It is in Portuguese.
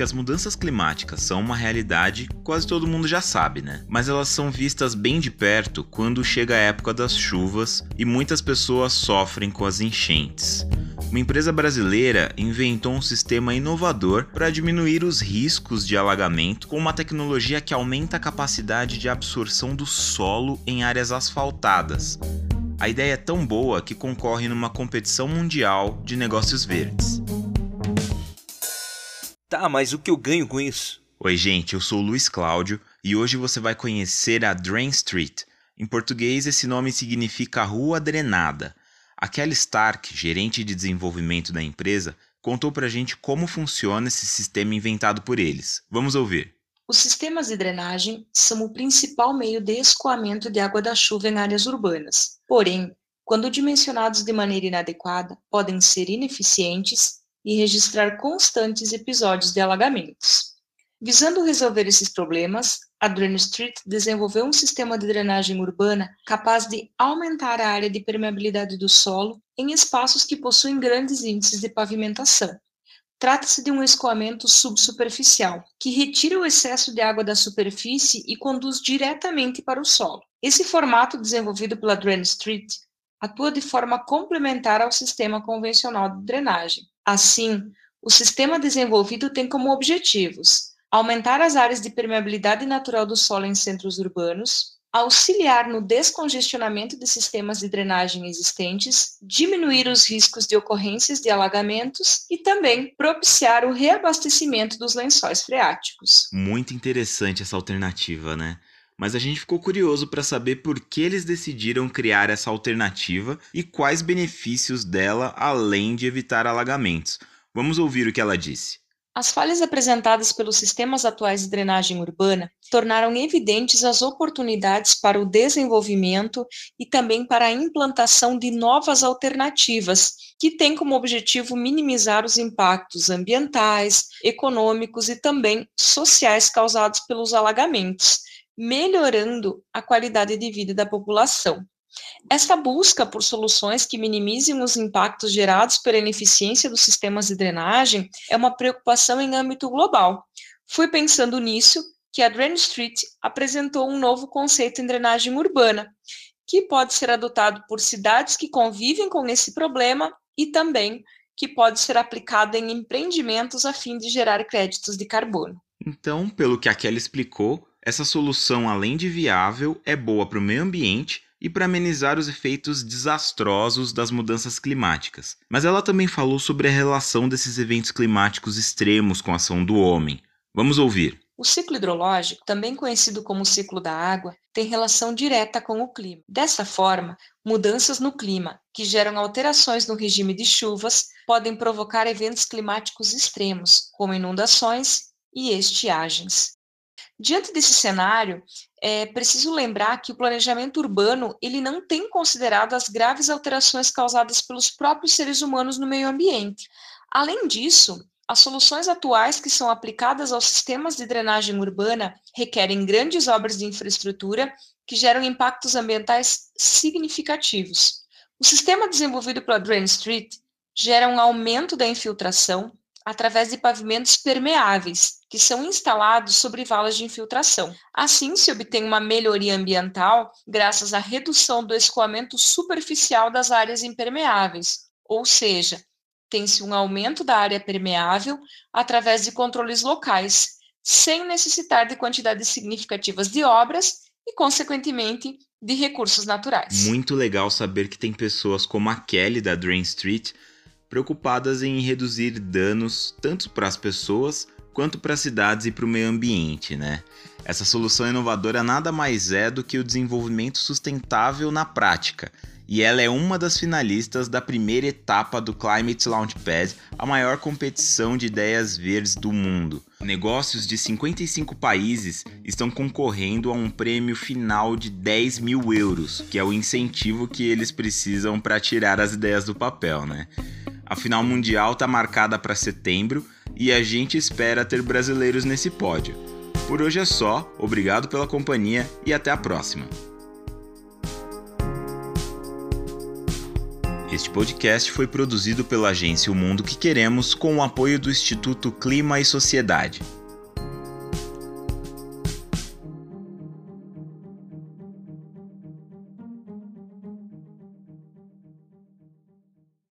que as mudanças climáticas são uma realidade, quase todo mundo já sabe, né? Mas elas são vistas bem de perto quando chega a época das chuvas e muitas pessoas sofrem com as enchentes. Uma empresa brasileira inventou um sistema inovador para diminuir os riscos de alagamento com uma tecnologia que aumenta a capacidade de absorção do solo em áreas asfaltadas. A ideia é tão boa que concorre numa competição mundial de negócios verdes. Tá, mas o que eu ganho com isso? Oi, gente, eu sou o Luiz Cláudio e hoje você vai conhecer a Drain Street. Em português, esse nome significa Rua Drenada. A Kelly Stark, gerente de desenvolvimento da empresa, contou pra gente como funciona esse sistema inventado por eles. Vamos ouvir. Os sistemas de drenagem são o principal meio de escoamento de água da chuva em áreas urbanas. Porém, quando dimensionados de maneira inadequada, podem ser ineficientes e registrar constantes episódios de alagamentos. Visando resolver esses problemas, a Drain Street desenvolveu um sistema de drenagem urbana capaz de aumentar a área de permeabilidade do solo em espaços que possuem grandes índices de pavimentação. Trata-se de um escoamento subsuperficial, que retira o excesso de água da superfície e conduz diretamente para o solo. Esse formato desenvolvido pela Drain Street atua de forma complementar ao sistema convencional de drenagem. Assim, o sistema desenvolvido tem como objetivos aumentar as áreas de permeabilidade natural do solo em centros urbanos, auxiliar no descongestionamento de sistemas de drenagem existentes, diminuir os riscos de ocorrências de alagamentos e também propiciar o reabastecimento dos lençóis freáticos. Muito interessante essa alternativa, né? Mas a gente ficou curioso para saber por que eles decidiram criar essa alternativa e quais benefícios dela além de evitar alagamentos. Vamos ouvir o que ela disse. As falhas apresentadas pelos sistemas atuais de drenagem urbana tornaram evidentes as oportunidades para o desenvolvimento e também para a implantação de novas alternativas, que têm como objetivo minimizar os impactos ambientais, econômicos e também sociais causados pelos alagamentos, melhorando a qualidade de vida da população. Esta busca por soluções que minimizem os impactos gerados pela ineficiência dos sistemas de drenagem é uma preocupação em âmbito global. Foi pensando nisso que a Drain Street apresentou um novo conceito em drenagem urbana, que pode ser adotado por cidades que convivem com esse problema e também que pode ser aplicado em empreendimentos a fim de gerar créditos de carbono. Então, pelo que a Kelly explicou, essa solução, além de viável, é boa para o meio ambiente e para amenizar os efeitos desastrosos das mudanças climáticas. Mas ela também falou sobre a relação desses eventos climáticos extremos com a ação do homem. Vamos ouvir. O ciclo hidrológico, também conhecido como ciclo da água, tem relação direta com o clima. Dessa forma, mudanças no clima, que geram alterações no regime de chuvas, podem provocar eventos climáticos extremos, como inundações e estiagens. Diante desse cenário, é preciso lembrar que o planejamento urbano ele não tem considerado as graves alterações causadas pelos próprios seres humanos no meio ambiente. Além disso, as soluções atuais que são aplicadas aos sistemas de drenagem urbana requerem grandes obras de infraestrutura que geram impactos ambientais significativos. O sistema desenvolvido pela Drain Street gera um aumento da infiltração, através de pavimentos permeáveis, que são instalados sobre valas de infiltração. Assim, se obtém uma melhoria ambiental graças à redução do escoamento superficial das áreas impermeáveis, ou seja, tem-se um aumento da área permeável através de controles locais, sem necessitar de quantidades significativas de obras e, consequentemente, de recursos naturais. Muito legal saber que tem pessoas como a Kelly da Drain Street preocupadas em reduzir danos tanto para as pessoas quanto para as cidades e para o meio ambiente, né? Essa solução inovadora nada mais é do que o desenvolvimento sustentável na prática, e ela é uma das finalistas da primeira etapa do Climate Launchpad, a maior competição de ideias verdes do mundo. Negócios de 55 países estão concorrendo a um prêmio final de 10 mil euros, que é o incentivo que eles precisam para tirar as ideias do papel, né? A final mundial está marcada para setembro e a gente espera ter brasileiros nesse pódio. Por hoje é só, obrigado pela companhia e até a próxima. Este podcast foi produzido pela agência O Mundo que Queremos com o apoio do Instituto Clima e Sociedade.